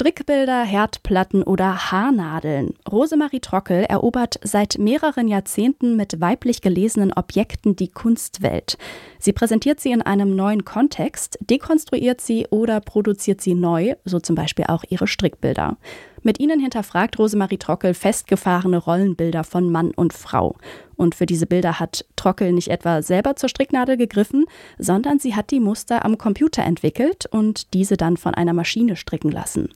Strickbilder, Herdplatten oder Haarnadeln. Rosemarie Trockel erobert seit mehreren Jahrzehnten mit weiblich gelesenen Objekten die Kunstwelt. Sie präsentiert sie in einem neuen Kontext, dekonstruiert sie oder produziert sie neu, so zum Beispiel auch ihre Strickbilder. Mit ihnen hinterfragt Rosemarie Trockel festgefahrene Rollenbilder von Mann und Frau. Und für diese Bilder hat Trockel nicht etwa selber zur Stricknadel gegriffen, sondern sie hat die Muster am Computer entwickelt und diese dann von einer Maschine stricken lassen.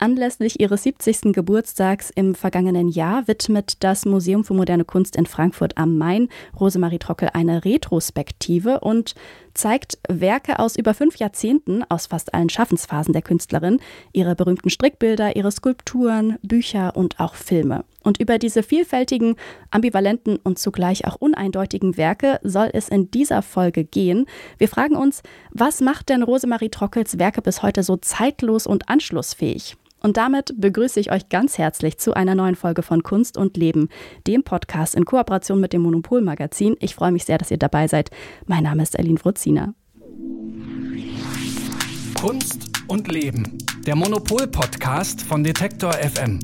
Anlässlich ihres 70. Geburtstags im vergangenen Jahr widmet das Museum für moderne Kunst in Frankfurt am Main Rosemarie Trockel eine Retrospektive und zeigt Werke aus über fünf Jahrzehnten aus fast allen Schaffensphasen der Künstlerin, ihre berühmten Strickbilder, ihre Skulpturen, Bücher und auch Filme. Und über diese vielfältigen, ambivalenten und zugleich auch uneindeutigen Werke soll es in dieser Folge gehen. Wir fragen uns, was macht denn Rosemarie Trockels Werke bis heute so zeitlos und anschlussfähig? Und damit begrüße ich euch ganz herzlich zu einer neuen Folge von Kunst und Leben, dem Podcast in Kooperation mit dem Monopol Magazin. Ich freue mich sehr, dass ihr dabei seid. Mein Name ist Eileen Fruzina. Kunst und Leben, der Monopol Podcast von Detektor FM.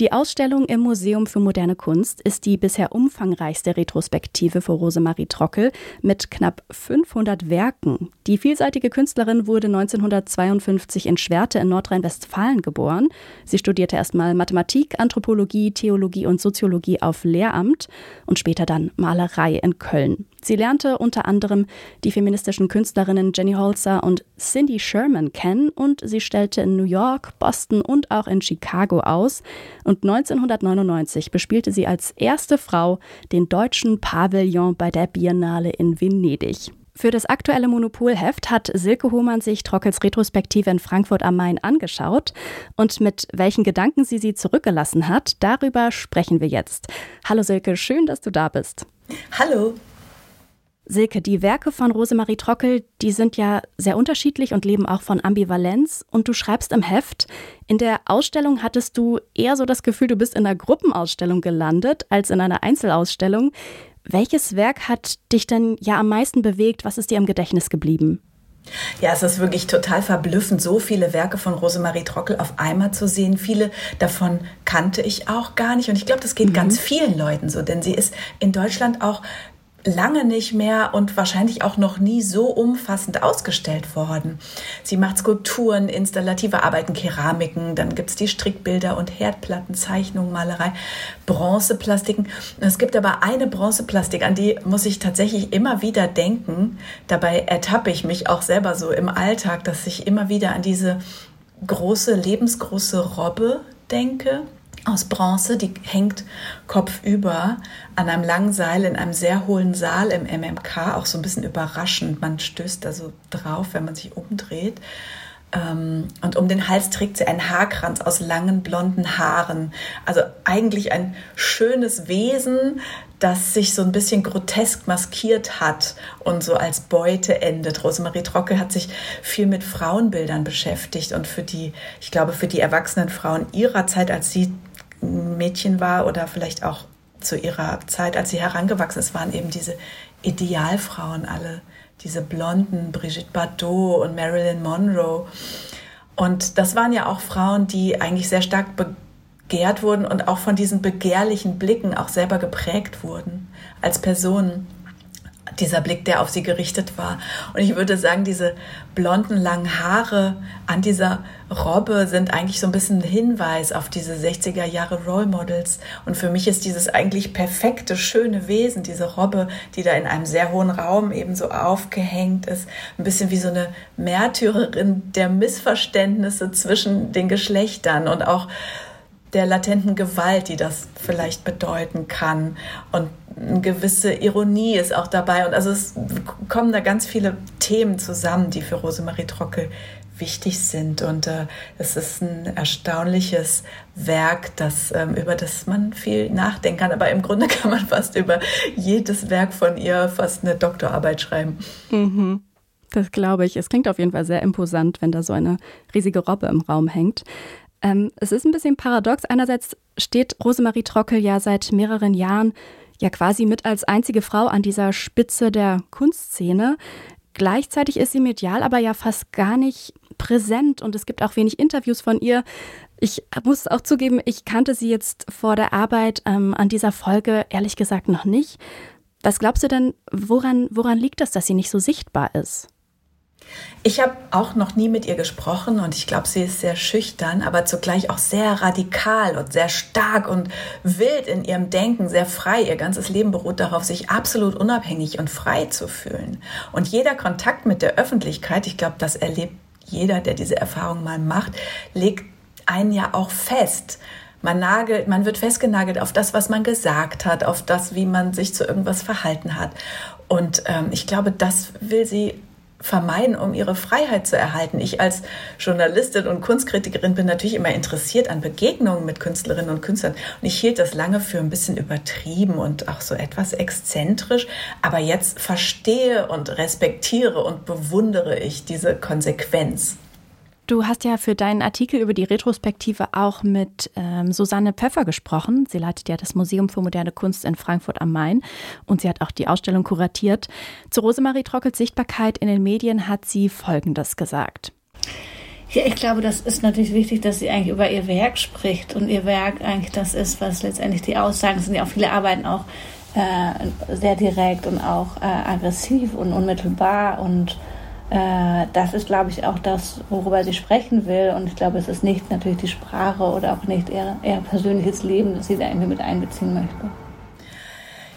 Die Ausstellung im Museum für moderne Kunst ist die bisher umfangreichste Retrospektive für Rosemarie Trockel mit knapp 500 Werken. Die vielseitige Künstlerin wurde 1952 in Schwerte in Nordrhein-Westfalen geboren. Sie studierte erstmal Mathematik, Anthropologie, Theologie und Soziologie auf Lehramt und später dann Malerei in Köln. Sie lernte unter anderem die feministischen Künstlerinnen Jenny Holzer und Cindy Sherman kennen und sie stellte in New York, Boston und auch in Chicago aus. Und 1999 bespielte sie als erste Frau den deutschen Pavillon bei der Biennale in Venedig. Für das aktuelle Monopolheft hat Silke Hohmann sich Trockels Retrospektive in Frankfurt am Main angeschaut und mit welchen Gedanken sie sie zurückgelassen hat, darüber sprechen wir jetzt. Hallo Silke, schön, dass du da bist. Hallo. Silke, die Werke von Rosemarie Trockel, die sind ja sehr unterschiedlich und leben auch von Ambivalenz. Und du schreibst im Heft, in der Ausstellung hattest du eher so das Gefühl, du bist in einer Gruppenausstellung gelandet als in einer Einzelausstellung. Welches Werk hat dich denn ja am meisten bewegt? Was ist dir im Gedächtnis geblieben? Ja, es ist wirklich total verblüffend, so viele Werke von Rosemarie Trockel auf einmal zu sehen. Viele davon kannte ich auch gar nicht. Und ich glaube, das geht mhm. ganz vielen Leuten so, denn sie ist in Deutschland auch lange nicht mehr und wahrscheinlich auch noch nie so umfassend ausgestellt worden. Sie macht Skulpturen, installative Arbeiten, Keramiken, dann gibt's die Strickbilder und Herdplatten, Zeichnungen, Malerei, Bronzeplastiken. Es gibt aber eine Bronzeplastik, an die muss ich tatsächlich immer wieder denken. Dabei ertappe ich mich auch selber so im Alltag, dass ich immer wieder an diese große, lebensgroße Robbe denke aus Bronze, die hängt kopfüber an einem langen Seil in einem sehr hohlen Saal im MMK, auch so ein bisschen überraschend. Man stößt da so drauf, wenn man sich umdreht. Ähm, und um den Hals trägt sie einen Haarkranz aus langen blonden Haaren. Also eigentlich ein schönes Wesen, das sich so ein bisschen grotesk maskiert hat und so als Beute endet. Rosemarie Trockel hat sich viel mit Frauenbildern beschäftigt und für die, ich glaube, für die erwachsenen Frauen ihrer Zeit, als sie Mädchen war oder vielleicht auch zu ihrer Zeit, als sie herangewachsen ist, waren eben diese Idealfrauen alle, diese blonden Brigitte Bardot und Marilyn Monroe. Und das waren ja auch Frauen, die eigentlich sehr stark begehrt wurden und auch von diesen begehrlichen Blicken auch selber geprägt wurden. Als Personen dieser Blick, der auf sie gerichtet war. Und ich würde sagen, diese blonden, langen Haare an dieser Robbe sind eigentlich so ein bisschen ein Hinweis auf diese 60er Jahre Role Models. Und für mich ist dieses eigentlich perfekte, schöne Wesen, diese Robbe, die da in einem sehr hohen Raum eben so aufgehängt ist, ein bisschen wie so eine Märtyrerin der Missverständnisse zwischen den Geschlechtern und auch der latenten Gewalt, die das vielleicht bedeuten kann. Und eine gewisse Ironie ist auch dabei. Und also es kommen da ganz viele Themen zusammen, die für Rosemarie Trockel wichtig sind. Und äh, es ist ein erstaunliches Werk, das, ähm, über das man viel nachdenken kann. Aber im Grunde kann man fast über jedes Werk von ihr fast eine Doktorarbeit schreiben. Mhm. Das glaube ich. Es klingt auf jeden Fall sehr imposant, wenn da so eine riesige Robbe im Raum hängt. Ähm, es ist ein bisschen paradox. Einerseits steht Rosemarie Trockel ja seit mehreren Jahren ja quasi mit als einzige Frau an dieser Spitze der Kunstszene. Gleichzeitig ist sie medial aber ja fast gar nicht präsent und es gibt auch wenig Interviews von ihr. Ich muss auch zugeben, ich kannte sie jetzt vor der Arbeit ähm, an dieser Folge ehrlich gesagt noch nicht. Was glaubst du denn, woran, woran liegt das, dass sie nicht so sichtbar ist? Ich habe auch noch nie mit ihr gesprochen und ich glaube, sie ist sehr schüchtern, aber zugleich auch sehr radikal und sehr stark und wild in ihrem Denken, sehr frei. Ihr ganzes Leben beruht darauf, sich absolut unabhängig und frei zu fühlen. Und jeder Kontakt mit der Öffentlichkeit, ich glaube, das erlebt jeder, der diese Erfahrung mal macht, legt einen ja auch fest. Man nagelt, man wird festgenagelt auf das, was man gesagt hat, auf das, wie man sich zu irgendwas verhalten hat. Und ähm, ich glaube, das will sie vermeiden, um ihre Freiheit zu erhalten. Ich als Journalistin und Kunstkritikerin bin natürlich immer interessiert an Begegnungen mit Künstlerinnen und Künstlern. Und ich hielt das lange für ein bisschen übertrieben und auch so etwas exzentrisch. Aber jetzt verstehe und respektiere und bewundere ich diese Konsequenz. Du hast ja für deinen Artikel über die Retrospektive auch mit ähm, Susanne Pfeffer gesprochen. Sie leitet ja das Museum für moderne Kunst in Frankfurt am Main und sie hat auch die Ausstellung kuratiert. Zu Rosemarie Trockels Sichtbarkeit in den Medien hat sie Folgendes gesagt. Ja, ich glaube, das ist natürlich wichtig, dass sie eigentlich über ihr Werk spricht und ihr Werk eigentlich das ist, was letztendlich die Aussagen sind. Ja auch viele Arbeiten auch äh, sehr direkt und auch äh, aggressiv und unmittelbar und das ist, glaube ich, auch das, worüber sie sprechen will. Und ich glaube, es ist nicht natürlich die Sprache oder auch nicht ihr, ihr persönliches Leben, das sie da irgendwie mit einbeziehen möchte.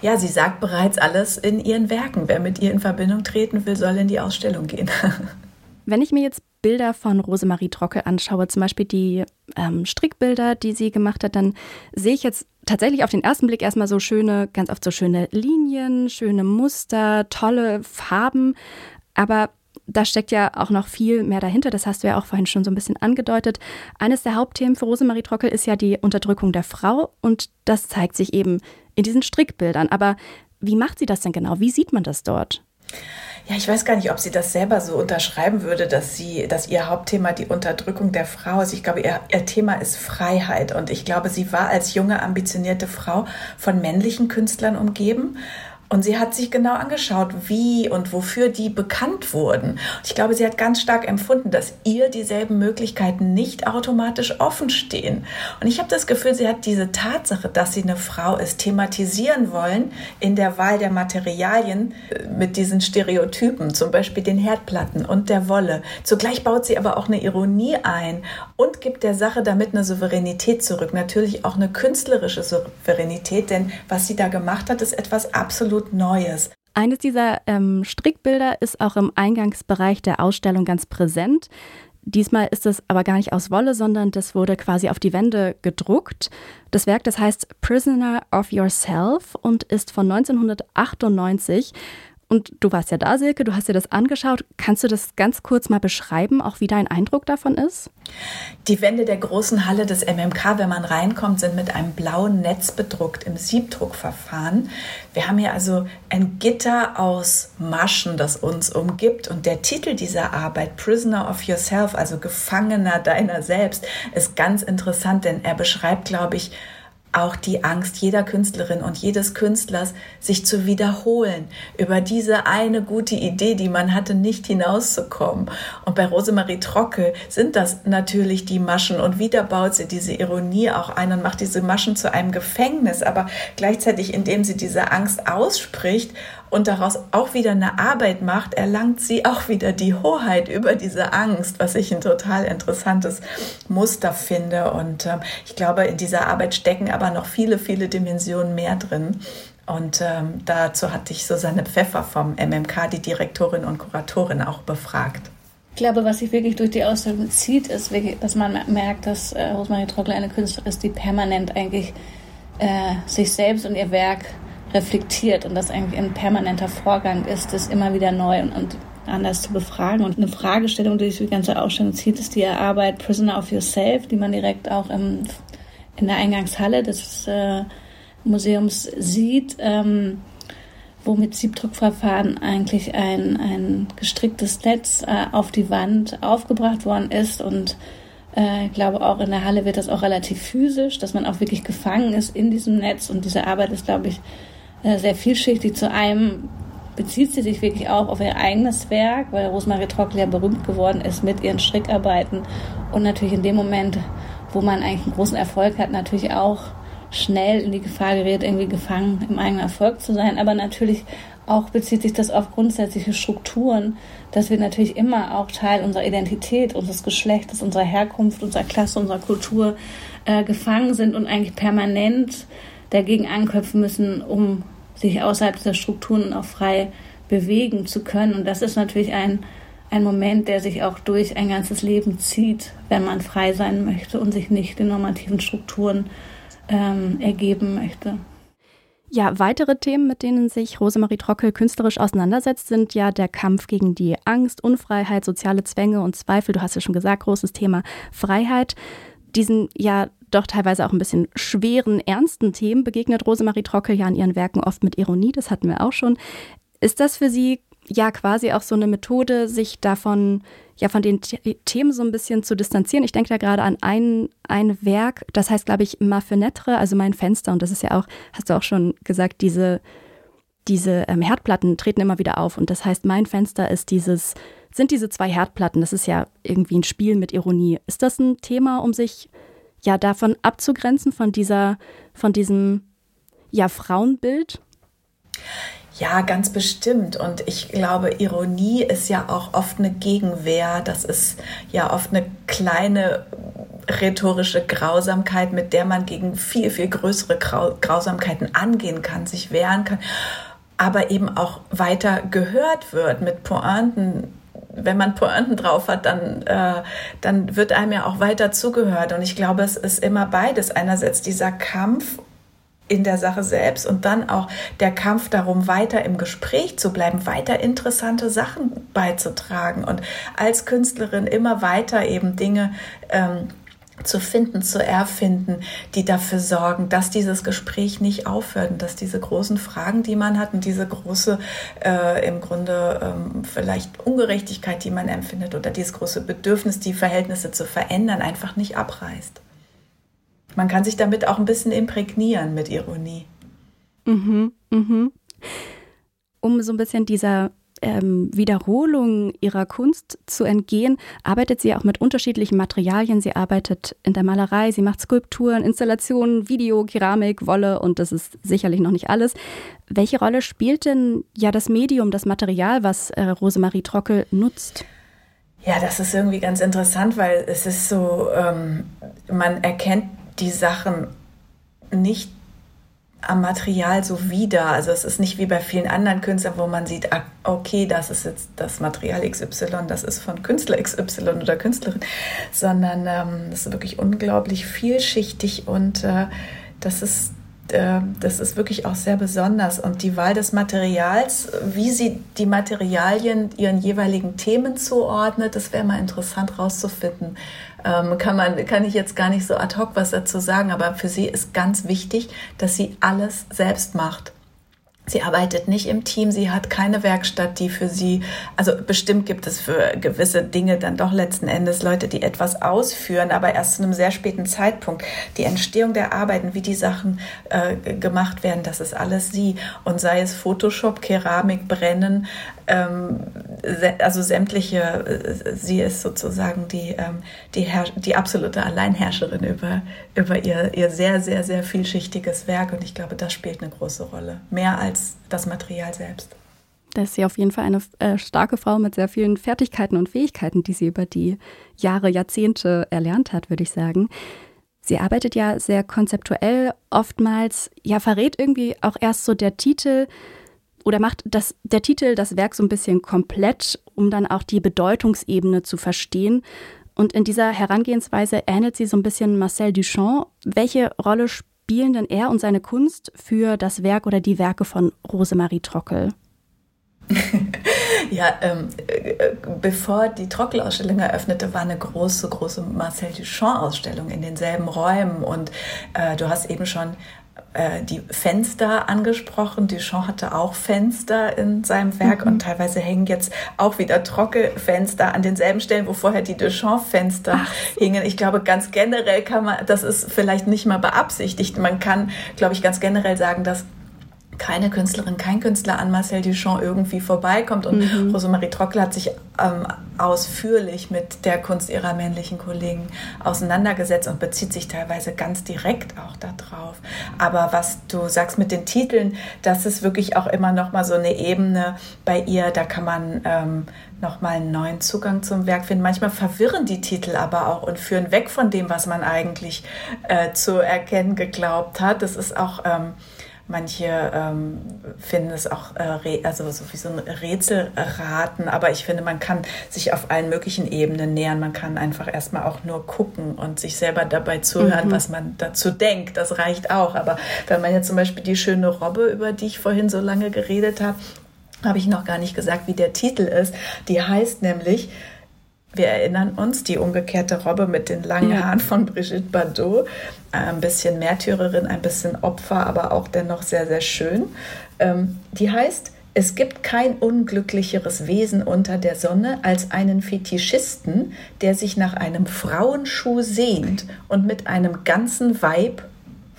Ja, sie sagt bereits alles in ihren Werken. Wer mit ihr in Verbindung treten will, soll in die Ausstellung gehen. Wenn ich mir jetzt Bilder von Rosemarie Trockel anschaue, zum Beispiel die ähm, Strickbilder, die sie gemacht hat, dann sehe ich jetzt tatsächlich auf den ersten Blick erstmal so schöne, ganz oft so schöne Linien, schöne Muster, tolle Farben. Aber da steckt ja auch noch viel mehr dahinter. Das hast du ja auch vorhin schon so ein bisschen angedeutet. Eines der Hauptthemen für Rosemarie Trockel ist ja die Unterdrückung der Frau und das zeigt sich eben in diesen Strickbildern. Aber wie macht sie das denn genau? Wie sieht man das dort? Ja, ich weiß gar nicht, ob sie das selber so unterschreiben würde, dass sie, dass ihr Hauptthema die Unterdrückung der Frau ist. Ich glaube, ihr, ihr Thema ist Freiheit. Und ich glaube, sie war als junge, ambitionierte Frau von männlichen Künstlern umgeben und sie hat sich genau angeschaut, wie und wofür die bekannt wurden. Und ich glaube, sie hat ganz stark empfunden, dass ihr dieselben Möglichkeiten nicht automatisch offen stehen. Und ich habe das Gefühl, sie hat diese Tatsache, dass sie eine Frau ist, thematisieren wollen in der Wahl der Materialien äh, mit diesen Stereotypen, zum Beispiel den Herdplatten und der Wolle. Zugleich baut sie aber auch eine Ironie ein und gibt der Sache damit eine Souveränität zurück. Natürlich auch eine künstlerische Souveränität, denn was sie da gemacht hat, ist etwas absolut absolut Neues. Eines dieser ähm, Strickbilder ist auch im Eingangsbereich der Ausstellung ganz präsent. Diesmal ist es aber gar nicht aus Wolle, sondern das wurde quasi auf die Wände gedruckt. Das Werk, das heißt Prisoner of Yourself und ist von 1998 und du warst ja da, Silke, du hast dir das angeschaut. Kannst du das ganz kurz mal beschreiben, auch wie dein Eindruck davon ist? Die Wände der großen Halle des MMK, wenn man reinkommt, sind mit einem blauen Netz bedruckt im Siebdruckverfahren. Wir haben hier also ein Gitter aus Maschen, das uns umgibt. Und der Titel dieser Arbeit, Prisoner of Yourself, also Gefangener deiner selbst, ist ganz interessant, denn er beschreibt, glaube ich, auch die Angst jeder Künstlerin und jedes Künstlers, sich zu wiederholen, über diese eine gute Idee, die man hatte, nicht hinauszukommen. Und bei Rosemarie Trockel sind das natürlich die Maschen und wieder baut sie diese Ironie auch ein und macht diese Maschen zu einem Gefängnis, aber gleichzeitig, indem sie diese Angst ausspricht und daraus auch wieder eine Arbeit macht, erlangt sie auch wieder die Hoheit über diese Angst, was ich ein total interessantes Muster finde. Und äh, ich glaube, in dieser Arbeit stecken aber noch viele, viele Dimensionen mehr drin. Und ähm, dazu hatte ich Susanne Pfeffer vom MMK, die Direktorin und Kuratorin, auch befragt. Ich glaube, was sich wirklich durch die Ausstellung zieht, ist wirklich, dass man merkt, dass äh, Rosemarie Trockler eine Künstlerin ist, die permanent eigentlich äh, sich selbst und ihr Werk reflektiert und das eigentlich ein permanenter Vorgang ist, das immer wieder neu und, und anders zu befragen. Und eine Fragestellung, die sich die ganze Ausstellung zieht, ist die Arbeit Prisoner of Yourself, die man direkt auch im, in der Eingangshalle des äh, Museums sieht, ähm, wo mit Siebdruckverfahren eigentlich ein, ein gestricktes Netz äh, auf die Wand aufgebracht worden ist und äh, ich glaube, auch in der Halle wird das auch relativ physisch, dass man auch wirklich gefangen ist in diesem Netz. Und diese Arbeit ist, glaube ich, sehr vielschichtig. Zu einem bezieht sie sich wirklich auch auf ihr eigenes Werk, weil Rosemarie Trockel ja berühmt geworden ist mit ihren Strickarbeiten und natürlich in dem Moment, wo man eigentlich einen großen Erfolg hat, natürlich auch schnell in die Gefahr gerät, irgendwie gefangen im eigenen Erfolg zu sein. Aber natürlich auch bezieht sich das auf grundsätzliche Strukturen, dass wir natürlich immer auch Teil unserer Identität, unseres Geschlechtes, unserer Herkunft, unserer Klasse, unserer Kultur äh, gefangen sind und eigentlich permanent dagegen anköpfen müssen, um sich außerhalb dieser Strukturen auch frei bewegen zu können. Und das ist natürlich ein, ein Moment, der sich auch durch ein ganzes Leben zieht, wenn man frei sein möchte und sich nicht den normativen Strukturen ähm, ergeben möchte. Ja, weitere Themen, mit denen sich Rosemarie Trockel künstlerisch auseinandersetzt, sind ja der Kampf gegen die Angst, Unfreiheit, soziale Zwänge und Zweifel. Du hast ja schon gesagt, großes Thema Freiheit. Diesen ja doch teilweise auch ein bisschen schweren, ernsten Themen begegnet Rosemarie Trockel ja in ihren Werken oft mit Ironie, das hatten wir auch schon. Ist das für Sie ja quasi auch so eine Methode, sich davon, ja, von den Themen so ein bisschen zu distanzieren. Ich denke da gerade an ein, ein Werk, das heißt, glaube ich, Ma Fenêtre, also mein Fenster. Und das ist ja auch, hast du auch schon gesagt, diese, diese ähm, Herdplatten treten immer wieder auf. Und das heißt, mein Fenster ist dieses, sind diese zwei Herdplatten. Das ist ja irgendwie ein Spiel mit Ironie. Ist das ein Thema, um sich ja davon abzugrenzen, von dieser, von diesem, ja, Frauenbild? Ja, ganz bestimmt. Und ich glaube, Ironie ist ja auch oft eine Gegenwehr. Das ist ja oft eine kleine rhetorische Grausamkeit, mit der man gegen viel, viel größere Grausamkeiten angehen kann, sich wehren kann, aber eben auch weiter gehört wird mit Pointen. Wenn man Pointen drauf hat, dann, äh, dann wird einem ja auch weiter zugehört. Und ich glaube, es ist immer beides. Einerseits dieser Kampf in der Sache selbst und dann auch der Kampf darum, weiter im Gespräch zu bleiben, weiter interessante Sachen beizutragen und als Künstlerin immer weiter eben Dinge ähm, zu finden, zu erfinden, die dafür sorgen, dass dieses Gespräch nicht aufhört und dass diese großen Fragen, die man hat und diese große, äh, im Grunde ähm, vielleicht Ungerechtigkeit, die man empfindet oder dieses große Bedürfnis, die Verhältnisse zu verändern, einfach nicht abreißt. Man kann sich damit auch ein bisschen imprägnieren mit Ironie. Mhm, mhm. Um so ein bisschen dieser ähm, Wiederholung ihrer Kunst zu entgehen, arbeitet sie auch mit unterschiedlichen Materialien. Sie arbeitet in der Malerei, sie macht Skulpturen, Installationen, Video, Keramik, Wolle und das ist sicherlich noch nicht alles. Welche Rolle spielt denn ja das Medium, das Material, was äh, Rosemarie Trockel nutzt? Ja, das ist irgendwie ganz interessant, weil es ist so, ähm, man erkennt die Sachen nicht am Material so wieder. Also es ist nicht wie bei vielen anderen Künstlern, wo man sieht, ah, okay, das ist jetzt das Material XY, das ist von Künstler XY oder Künstlerin, sondern ähm, das ist wirklich unglaublich vielschichtig und äh, das ist äh, das ist wirklich auch sehr besonders. Und die Wahl des Materials, wie sie die Materialien ihren jeweiligen Themen zuordnet, das wäre mal interessant rauszufinden. Ähm, kann, man, kann ich jetzt gar nicht so ad hoc was dazu sagen, aber für sie ist ganz wichtig, dass sie alles selbst macht. Sie arbeitet nicht im Team, sie hat keine Werkstatt, die für sie, also bestimmt gibt es für gewisse Dinge dann doch letzten Endes Leute, die etwas ausführen, aber erst zu einem sehr späten Zeitpunkt. Die Entstehung der Arbeiten, wie die Sachen äh, gemacht werden, das ist alles sie. Und sei es Photoshop, Keramik, Brennen, ähm, also sämtliche, äh, sie ist sozusagen die, ähm, die, die absolute Alleinherrscherin über, über ihr, ihr sehr, sehr, sehr vielschichtiges Werk und ich glaube, das spielt eine große Rolle. Mehr als das Material selbst. Das ist sie auf jeden Fall eine äh, starke Frau mit sehr vielen Fertigkeiten und Fähigkeiten, die sie über die Jahre, Jahrzehnte erlernt hat, würde ich sagen. Sie arbeitet ja sehr konzeptuell oftmals, ja, verrät irgendwie auch erst so der Titel, oder macht das, der Titel das Werk so ein bisschen komplett, um dann auch die Bedeutungsebene zu verstehen. Und in dieser Herangehensweise ähnelt sie so ein bisschen Marcel Duchamp. Welche Rolle spielen denn er und seine Kunst für das Werk oder die Werke von Rosemarie Trockel? ja, ähm, äh, bevor die Trockelausstellung eröffnete, war eine große, große Marcel Duchamp-Ausstellung in denselben Räumen. Und äh, du hast eben schon die Fenster angesprochen. Duchamp hatte auch Fenster in seinem Werk mhm. und teilweise hängen jetzt auch wieder Trocke-Fenster an denselben Stellen, wo vorher die Duchamp-Fenster hingen. Ich glaube, ganz generell kann man, das ist vielleicht nicht mal beabsichtigt. Man kann, glaube ich, ganz generell sagen, dass keine Künstlerin, kein Künstler an Marcel Duchamp irgendwie vorbeikommt. Und mhm. Rosemarie Trockel hat sich ähm, ausführlich mit der Kunst ihrer männlichen Kollegen auseinandergesetzt und bezieht sich teilweise ganz direkt auch darauf. Aber was du sagst mit den Titeln, das ist wirklich auch immer noch mal so eine Ebene bei ihr. Da kann man ähm, noch mal einen neuen Zugang zum Werk finden. Manchmal verwirren die Titel aber auch und führen weg von dem, was man eigentlich äh, zu erkennen geglaubt hat. Das ist auch ähm, Manche ähm, finden es auch äh, also so wie so ein Rätselraten, aber ich finde, man kann sich auf allen möglichen Ebenen nähern. Man kann einfach erstmal auch nur gucken und sich selber dabei zuhören, mhm. was man dazu denkt. Das reicht auch. Aber wenn man jetzt zum Beispiel die schöne Robbe, über die ich vorhin so lange geredet habe, habe ich noch gar nicht gesagt, wie der Titel ist. Die heißt nämlich wir erinnern uns, die umgekehrte Robbe mit den langen. Haaren von Brigitte Bardot. Ein bisschen Märtyrerin, ein bisschen Opfer, aber auch dennoch sehr, sehr schön. Ähm, die heißt, es gibt kein unglücklicheres Wesen unter der Sonne als einen Fetischisten, der sich nach einem Frauenschuh sehnt und mit einem ganzen Weib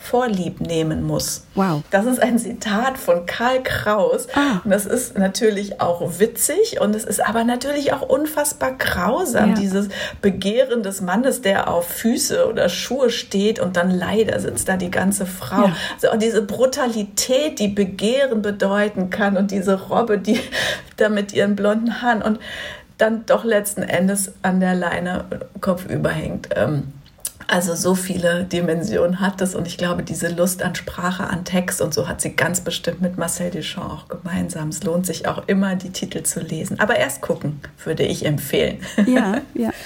Vorlieb nehmen muss. Wow. Das ist ein Zitat von Karl Kraus. Ah. Und das ist natürlich auch witzig und es ist aber natürlich auch unfassbar grausam, ja. dieses Begehren des Mannes, der auf Füße oder Schuhe steht und dann leider sitzt da die ganze Frau. Ja. Also diese Brutalität, die Begehren bedeuten kann und diese Robbe, die da mit ihren blonden Haaren und dann doch letzten Endes an der Leine kopfüber hängt. Ähm, also so viele Dimensionen hat es und ich glaube, diese Lust an Sprache, an Text und so hat sie ganz bestimmt mit Marcel Duchamp auch gemeinsam. Es lohnt sich auch immer, die Titel zu lesen. Aber erst gucken, würde ich empfehlen. Ja, ja.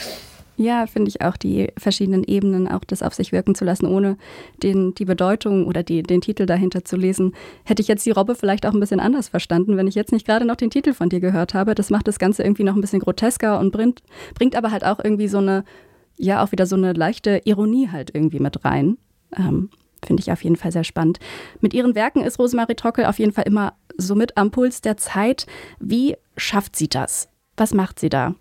Ja, finde ich auch die verschiedenen Ebenen, auch das auf sich wirken zu lassen, ohne den, die Bedeutung oder die, den Titel dahinter zu lesen. Hätte ich jetzt die Robbe vielleicht auch ein bisschen anders verstanden, wenn ich jetzt nicht gerade noch den Titel von dir gehört habe. Das macht das Ganze irgendwie noch ein bisschen grotesker und bringt, bringt aber halt auch irgendwie so eine ja auch wieder so eine leichte Ironie halt irgendwie mit rein. Ähm, Finde ich auf jeden Fall sehr spannend. Mit ihren Werken ist Rosemarie Trockel auf jeden Fall immer so mit am Puls der Zeit. Wie schafft sie das? Was macht sie da?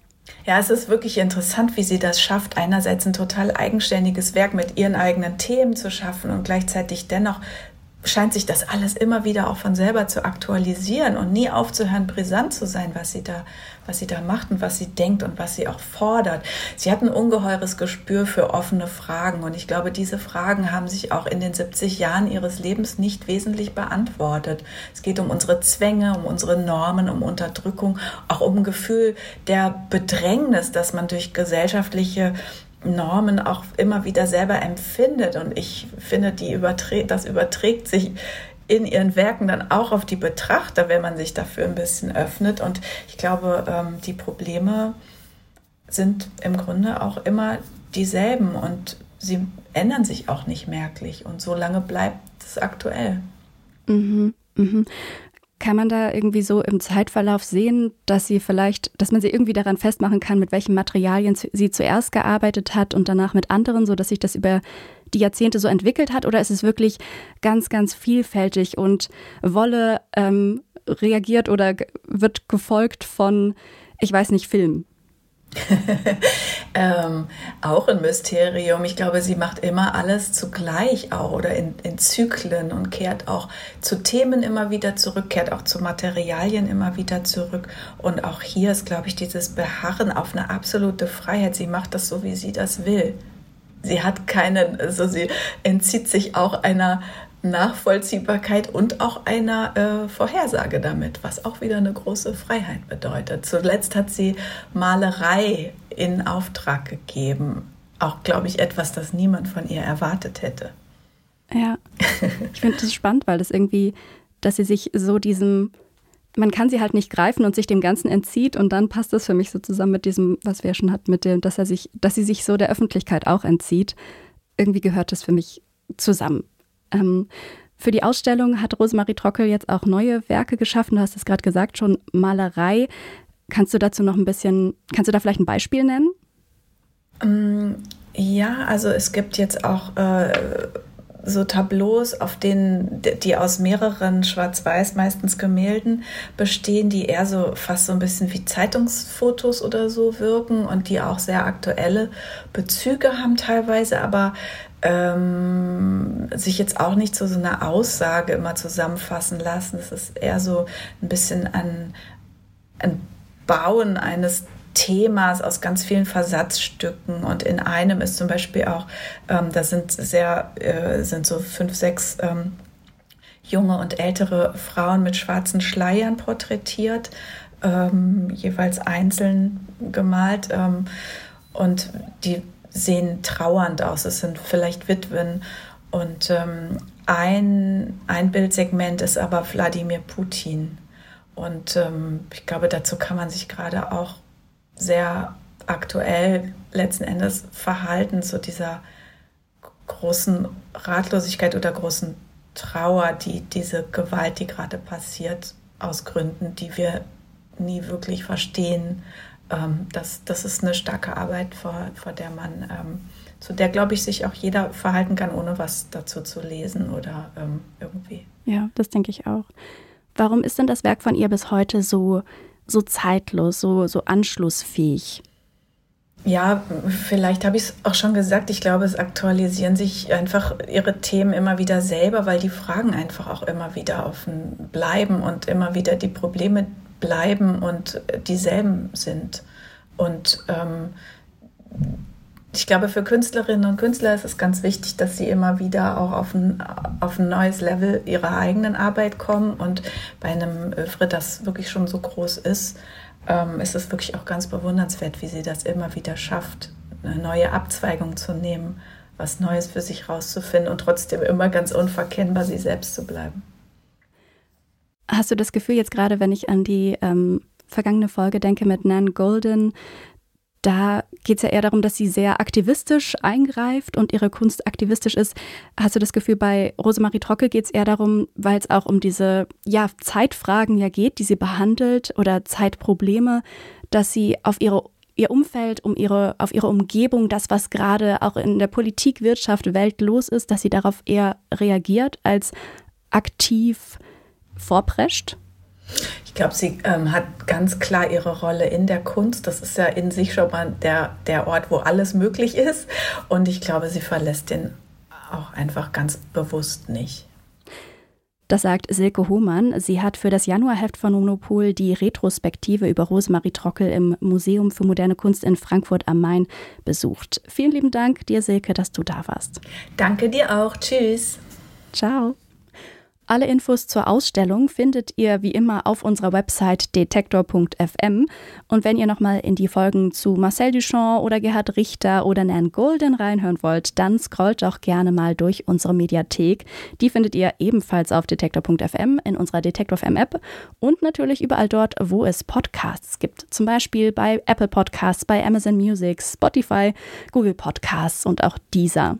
Ja, es ist wirklich interessant, wie sie das schafft, einerseits ein total eigenständiges Werk mit ihren eigenen Themen zu schaffen und gleichzeitig dennoch scheint sich das alles immer wieder auch von selber zu aktualisieren und nie aufzuhören, brisant zu sein, was sie da, was sie da macht und was sie denkt und was sie auch fordert. Sie hat ein ungeheures Gespür für offene Fragen und ich glaube, diese Fragen haben sich auch in den 70 Jahren ihres Lebens nicht wesentlich beantwortet. Es geht um unsere Zwänge, um unsere Normen, um Unterdrückung, auch um ein Gefühl der Bedrängnis, dass man durch gesellschaftliche Normen auch immer wieder selber empfindet. Und ich finde, die überträ das überträgt sich in ihren Werken dann auch auf die Betrachter, wenn man sich dafür ein bisschen öffnet. Und ich glaube, ähm, die Probleme sind im Grunde auch immer dieselben und sie ändern sich auch nicht merklich. Und so lange bleibt es aktuell. Mhm, mhm. Kann man da irgendwie so im Zeitverlauf sehen, dass sie vielleicht, dass man sie irgendwie daran festmachen kann, mit welchen Materialien sie zuerst gearbeitet hat und danach mit anderen, so dass sich das über die Jahrzehnte so entwickelt hat? Oder ist es wirklich ganz, ganz vielfältig und Wolle ähm, reagiert oder wird gefolgt von, ich weiß nicht, Filmen? ähm, auch ein Mysterium. Ich glaube, sie macht immer alles zugleich auch oder in, in, Zyklen und kehrt auch zu Themen immer wieder zurück, kehrt auch zu Materialien immer wieder zurück. Und auch hier ist, glaube ich, dieses Beharren auf eine absolute Freiheit. Sie macht das so, wie sie das will. Sie hat keinen, also sie entzieht sich auch einer Nachvollziehbarkeit und auch einer äh, Vorhersage damit, was auch wieder eine große Freiheit bedeutet. Zuletzt hat sie Malerei in Auftrag gegeben. Auch, glaube ich, etwas, das niemand von ihr erwartet hätte. Ja, ich finde das spannend, weil das irgendwie, dass sie sich so diesem, man kann sie halt nicht greifen und sich dem Ganzen entzieht und dann passt das für mich so zusammen mit diesem, was wir schon hatten, mit dem, dass er sich, dass sie sich so der Öffentlichkeit auch entzieht. Irgendwie gehört das für mich zusammen. Ähm, für die Ausstellung hat Rosemarie Trockel jetzt auch neue Werke geschaffen. Du hast es gerade gesagt, schon Malerei. Kannst du dazu noch ein bisschen, kannst du da vielleicht ein Beispiel nennen? Ähm, ja, also es gibt jetzt auch äh, so Tableaus, auf denen, die aus mehreren schwarz-weiß, meistens Gemälden bestehen, die eher so fast so ein bisschen wie Zeitungsfotos oder so wirken und die auch sehr aktuelle Bezüge haben teilweise, aber ähm, sich jetzt auch nicht zu so einer Aussage immer zusammenfassen lassen. Es ist eher so ein bisschen ein, ein Bauen eines Themas aus ganz vielen Versatzstücken und in einem ist zum Beispiel auch, ähm, da sind sehr, äh, sind so fünf, sechs ähm, junge und ältere Frauen mit schwarzen Schleiern porträtiert, ähm, jeweils einzeln gemalt ähm, und die sehen trauernd aus. Es sind vielleicht Witwen und ähm, ein, ein Bildsegment ist aber Wladimir Putin. Und ähm, ich glaube, dazu kann man sich gerade auch sehr aktuell letzten Endes verhalten zu dieser großen Ratlosigkeit oder großen Trauer, die diese Gewalt, die gerade passiert, aus Gründen, die wir nie wirklich verstehen. Ähm, das, das ist eine starke Arbeit, vor, vor der man, ähm, zu der, glaube ich, sich auch jeder verhalten kann, ohne was dazu zu lesen oder ähm, irgendwie. Ja, das denke ich auch. Warum ist denn das Werk von ihr bis heute so so zeitlos, so, so anschlussfähig? Ja, vielleicht habe ich es auch schon gesagt. Ich glaube, es aktualisieren sich einfach ihre Themen immer wieder selber, weil die Fragen einfach auch immer wieder offen bleiben und immer wieder die Probleme bleiben und dieselben sind. Und ähm, ich glaube, für Künstlerinnen und Künstler ist es ganz wichtig, dass sie immer wieder auch auf ein, auf ein neues Level ihrer eigenen Arbeit kommen. Und bei einem Öffre, das wirklich schon so groß ist, ähm, ist es wirklich auch ganz bewundernswert, wie sie das immer wieder schafft, eine neue Abzweigung zu nehmen, was Neues für sich rauszufinden und trotzdem immer ganz unverkennbar sie selbst zu bleiben. Hast du das Gefühl jetzt gerade, wenn ich an die ähm, vergangene Folge denke mit Nan Golden, da geht es ja eher darum, dass sie sehr aktivistisch eingreift und ihre Kunst aktivistisch ist. Hast du das Gefühl, bei Rosemarie Trocke geht es eher darum, weil es auch um diese ja, Zeitfragen ja geht, die sie behandelt oder Zeitprobleme, dass sie auf ihre ihr Umfeld, um ihre, auf ihre Umgebung, das, was gerade auch in der Politik, Wirtschaft, Welt los ist, dass sie darauf eher reagiert, als aktiv vorprescht? Ich glaube, sie ähm, hat ganz klar ihre Rolle in der Kunst. Das ist ja in sich schon mal der, der Ort, wo alles möglich ist. Und ich glaube, sie verlässt den auch einfach ganz bewusst nicht. Das sagt Silke Hohmann. Sie hat für das Januarheft von Monopol die Retrospektive über Rosemarie Trockel im Museum für moderne Kunst in Frankfurt am Main besucht. Vielen lieben Dank dir, Silke, dass du da warst. Danke dir auch. Tschüss. Ciao. Alle Infos zur Ausstellung findet ihr wie immer auf unserer Website detektor.fm. Und wenn ihr nochmal in die Folgen zu Marcel Duchamp oder Gerhard Richter oder Nan Golden reinhören wollt, dann scrollt doch gerne mal durch unsere Mediathek. Die findet ihr ebenfalls auf detektor.fm in unserer Detektor FM App und natürlich überall dort, wo es Podcasts gibt. Zum Beispiel bei Apple Podcasts, bei Amazon Music, Spotify, Google Podcasts und auch dieser.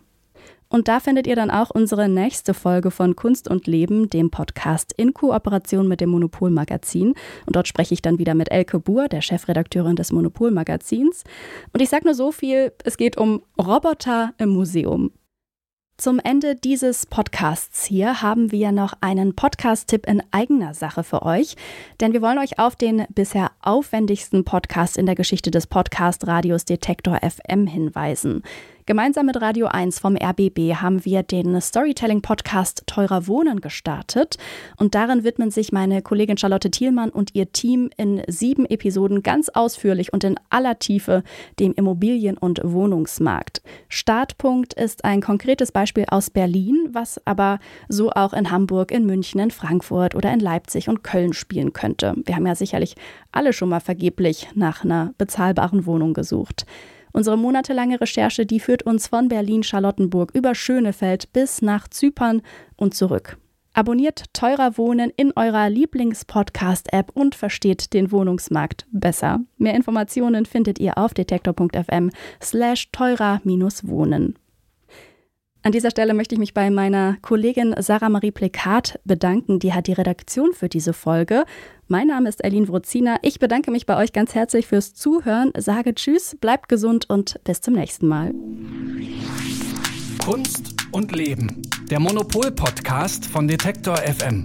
Und da findet ihr dann auch unsere nächste Folge von Kunst und Leben, dem Podcast in Kooperation mit dem Monopol Magazin. Und dort spreche ich dann wieder mit Elke Buhr, der Chefredakteurin des Monopol Magazins. Und ich sage nur so viel, es geht um Roboter im Museum. Zum Ende dieses Podcasts hier haben wir noch einen Podcast-Tipp in eigener Sache für euch, denn wir wollen euch auf den bisher aufwendigsten Podcast in der Geschichte des Podcast-Radios Detektor FM hinweisen. Gemeinsam mit Radio 1 vom RBB haben wir den Storytelling-Podcast Teurer Wohnen gestartet. Und darin widmen sich meine Kollegin Charlotte Thielmann und ihr Team in sieben Episoden ganz ausführlich und in aller Tiefe dem Immobilien- und Wohnungsmarkt. Startpunkt ist ein konkretes Beispiel aus Berlin, was aber so auch in Hamburg, in München, in Frankfurt oder in Leipzig und Köln spielen könnte. Wir haben ja sicherlich alle schon mal vergeblich nach einer bezahlbaren Wohnung gesucht. Unsere monatelange Recherche, die führt uns von Berlin-Charlottenburg über Schönefeld bis nach Zypern und zurück. Abonniert Teurer Wohnen in eurer Lieblings-Podcast-App und versteht den Wohnungsmarkt besser. Mehr Informationen findet ihr auf detektor.fm slash teurer-wohnen. An dieser Stelle möchte ich mich bei meiner Kollegin Sarah Marie Plekat bedanken. Die hat die Redaktion für diese Folge. Mein Name ist Eileen Wrozina. Ich bedanke mich bei euch ganz herzlich fürs Zuhören, sage Tschüss, bleibt gesund und bis zum nächsten Mal. Kunst und Leben. Der Monopol-Podcast von Detektor FM.